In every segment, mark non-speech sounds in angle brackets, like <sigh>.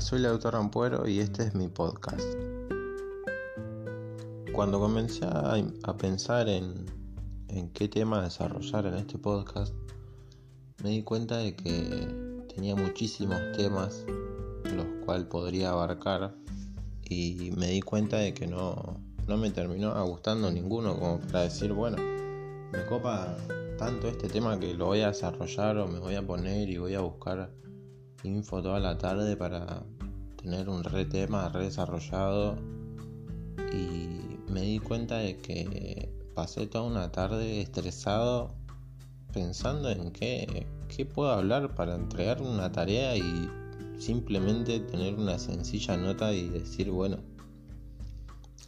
Soy el autor Ampuero y este es mi podcast. Cuando comencé a, pensar en, en, qué tema desarrollar en este podcast, me di cuenta de que tenía muchísimos temas los cuales podría abarcar y me di cuenta de que no, no me terminó gustando ninguno como para decir, bueno, me copa tanto este tema que lo voy a desarrollar o me voy a poner y voy a buscar info toda la tarde para tener un re tema re desarrollado y me di cuenta de que pasé toda una tarde estresado pensando en qué, qué puedo hablar para entregar una tarea y simplemente tener una sencilla nota y decir bueno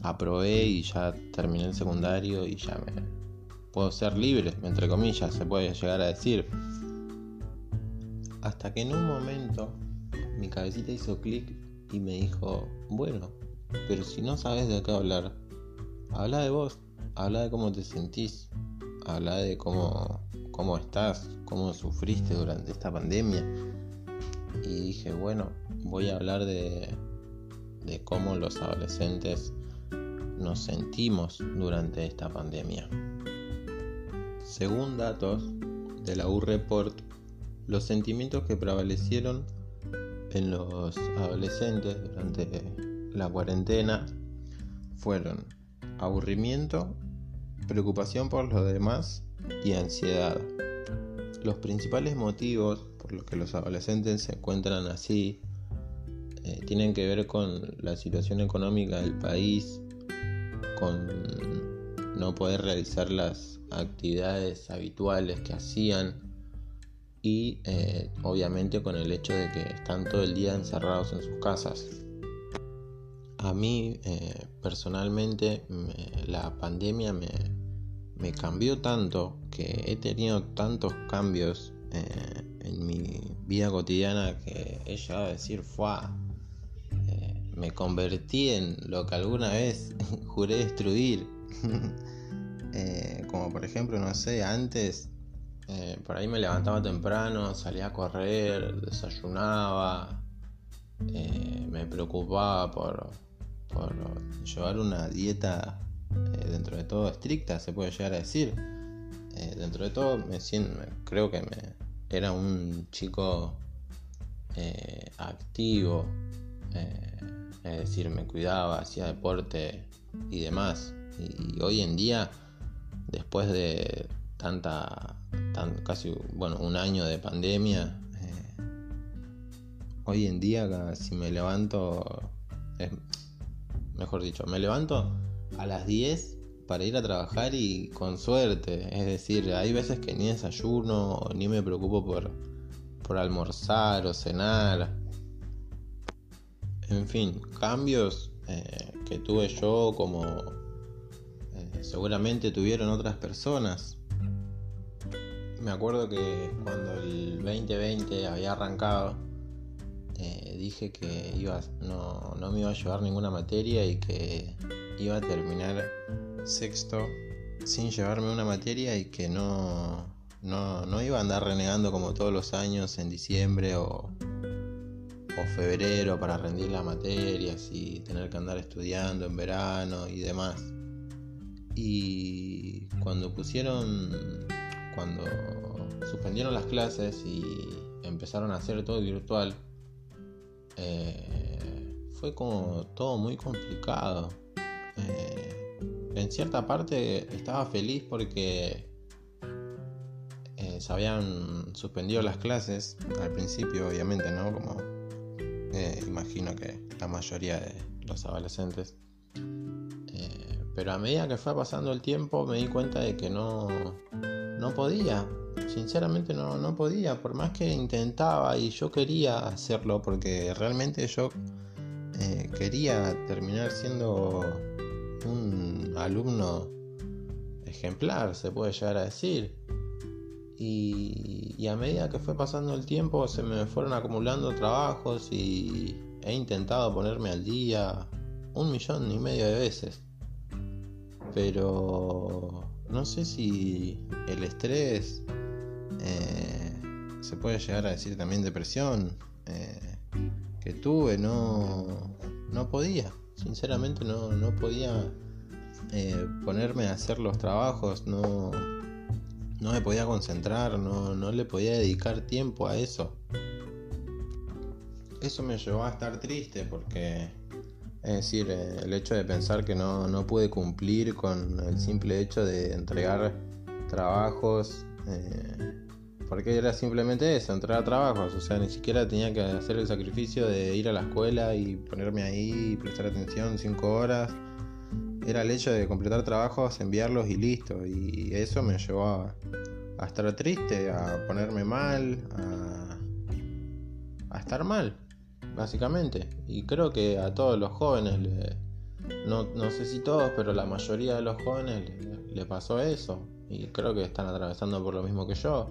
aprobé y ya terminé el secundario y ya me puedo ser libre, entre comillas, se puede llegar a decir. Hasta que en un momento mi cabecita hizo clic y me dijo, bueno, pero si no sabes de qué hablar, habla de vos, habla de cómo te sentís, habla de cómo, cómo estás, cómo sufriste durante esta pandemia. Y dije, bueno, voy a hablar de, de cómo los adolescentes nos sentimos durante esta pandemia. Según datos de la U-Report, los sentimientos que prevalecieron en los adolescentes durante la cuarentena fueron aburrimiento, preocupación por los demás y ansiedad. Los principales motivos por los que los adolescentes se encuentran así eh, tienen que ver con la situación económica del país, con no poder realizar las actividades habituales que hacían y eh, obviamente con el hecho de que están todo el día encerrados en sus casas. A mí eh, personalmente la pandemia me, me, cambió tanto que he tenido tantos cambios eh, en mi vida cotidiana que he llegado a decir, fue me convertí en lo que alguna vez <laughs> juré destruir. <laughs> Como por ejemplo, no sé, antes eh, por ahí me levantaba temprano, salía a correr, desayunaba, eh, me preocupaba por, por, llevar una dieta dentro de todo estricta, se puede llegar a decir. dentro de todo, me creo que me, era un chico activo, es decir, me cuidaba, hacía deporte y demás. Y hoy en día, después de tanta, casi, bueno, un año de pandemia, eh, hoy en día si me levanto, mejor dicho, me levanto a las 10 para ir a trabajar y con suerte, es decir, hay veces que ni desayuno, ni me preocupo por, por almorzar o cenar. En fin, cambios eh, que tuve yo como seguramente tuvieron otras personas. Me acuerdo que cuando el 2020 había arrancado, eh, dije que iba, no, no me iba a llevar ninguna materia y que iba a terminar sexto sin llevarme una materia y que no, no, no, iba a andar renegando como todos los años en diciembre o, o febrero para rendir las materias y tener que andar estudiando en verano y demás. Y cuando pusieron, cuando suspendieron las clases y empezaron a hacer todo virtual, eh, fue como todo muy complicado. Eh, en cierta parte estaba feliz porque eh, se habían suspendido las clases al principio, obviamente, ¿no? Como imagino que la mayoría de los adolescentes. Pero a medida que fue pasando el tiempo me di cuenta de que no, no podía. Sinceramente no, no podía. Por más que intentaba y yo quería hacerlo porque realmente yo eh, quería terminar siendo un alumno ejemplar, se puede llegar a decir. Y, y, a medida que fue pasando el tiempo se me fueron acumulando trabajos y he intentado ponerme al día un millón y medio de veces pero no sé si el estrés eh, se puede llegar a decir también depresión, eh, que tuve no, no podía, sinceramente no, no podía eh, ponerme a hacer los trabajos, no, no me podía concentrar, no, no le podía dedicar tiempo a eso. Eso me llevó a estar triste porque, es decir, eh, el hecho de pensar que no, no pude cumplir con el simple hecho de entregar trabajos, eh, porque era simplemente eso, entregar trabajos, o sea, ni siquiera tenía que hacer el sacrificio de ir a la escuela y ponerme ahí y prestar atención cinco horas. Era el hecho de completar trabajos, enviarlos y listo. Y eso me llevó a, estar triste, a ponerme mal, a, estar mal, básicamente. Y creo que a todos los jóvenes, no, sé si todos, pero la mayoría de los jóvenes le, pasó eso. Y creo que están atravesando por lo mismo que yo.